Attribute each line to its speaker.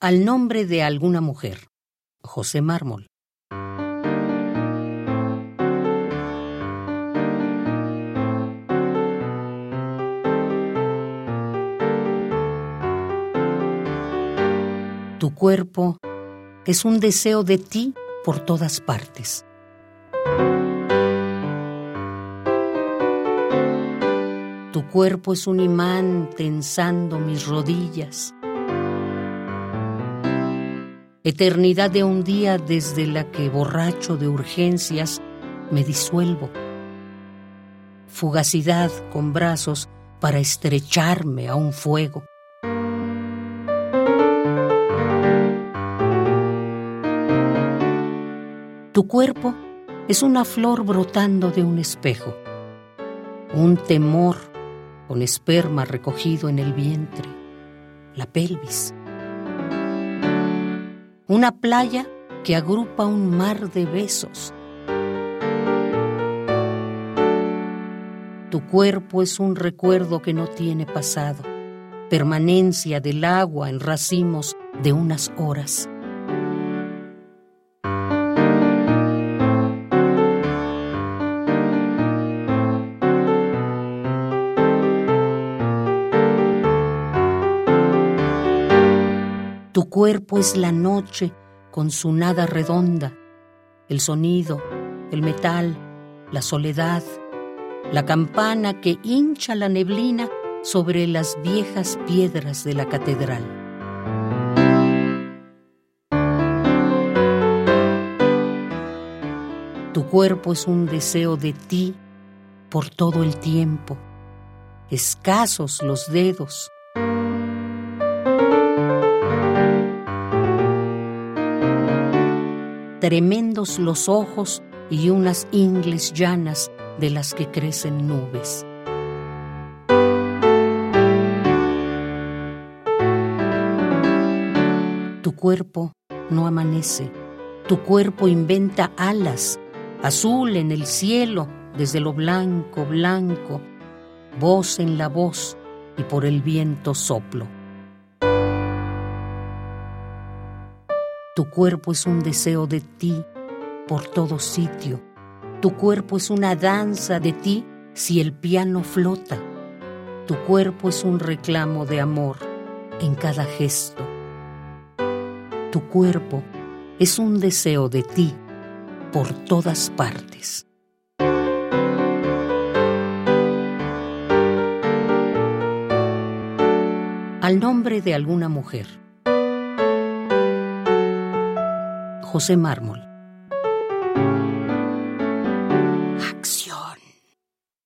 Speaker 1: Al nombre de alguna mujer. José Mármol. Tu cuerpo es un deseo de ti por todas partes. Tu cuerpo es un imán tensando mis rodillas. Eternidad de un día desde la que, borracho de urgencias, me disuelvo. Fugacidad con brazos para estrecharme a un fuego. Tu cuerpo es una flor brotando de un espejo, un temor con esperma recogido en el vientre, la pelvis, una playa que agrupa un mar de besos. Tu cuerpo es un recuerdo que no tiene pasado, permanencia del agua en racimos de unas horas. Tu cuerpo es la noche con su nada redonda, el sonido, el metal, la soledad, la campana que hincha la neblina sobre las viejas piedras de la catedral. Tu cuerpo es un deseo de ti por todo el tiempo, escasos los dedos, tremendos los ojos y unas ingles llanas de las que crecen nubes. Tu cuerpo no amanece, tu cuerpo inventa alas, azul en el cielo, desde lo blanco, blanco, voz en la voz y por el viento soplo. Tu cuerpo es un deseo de ti por todo sitio. Tu cuerpo es una danza de ti si el piano flota. Tu cuerpo es un reclamo de amor en cada gesto. Tu cuerpo es un deseo de ti por todas partes. Al nombre de alguna mujer. José Mármol.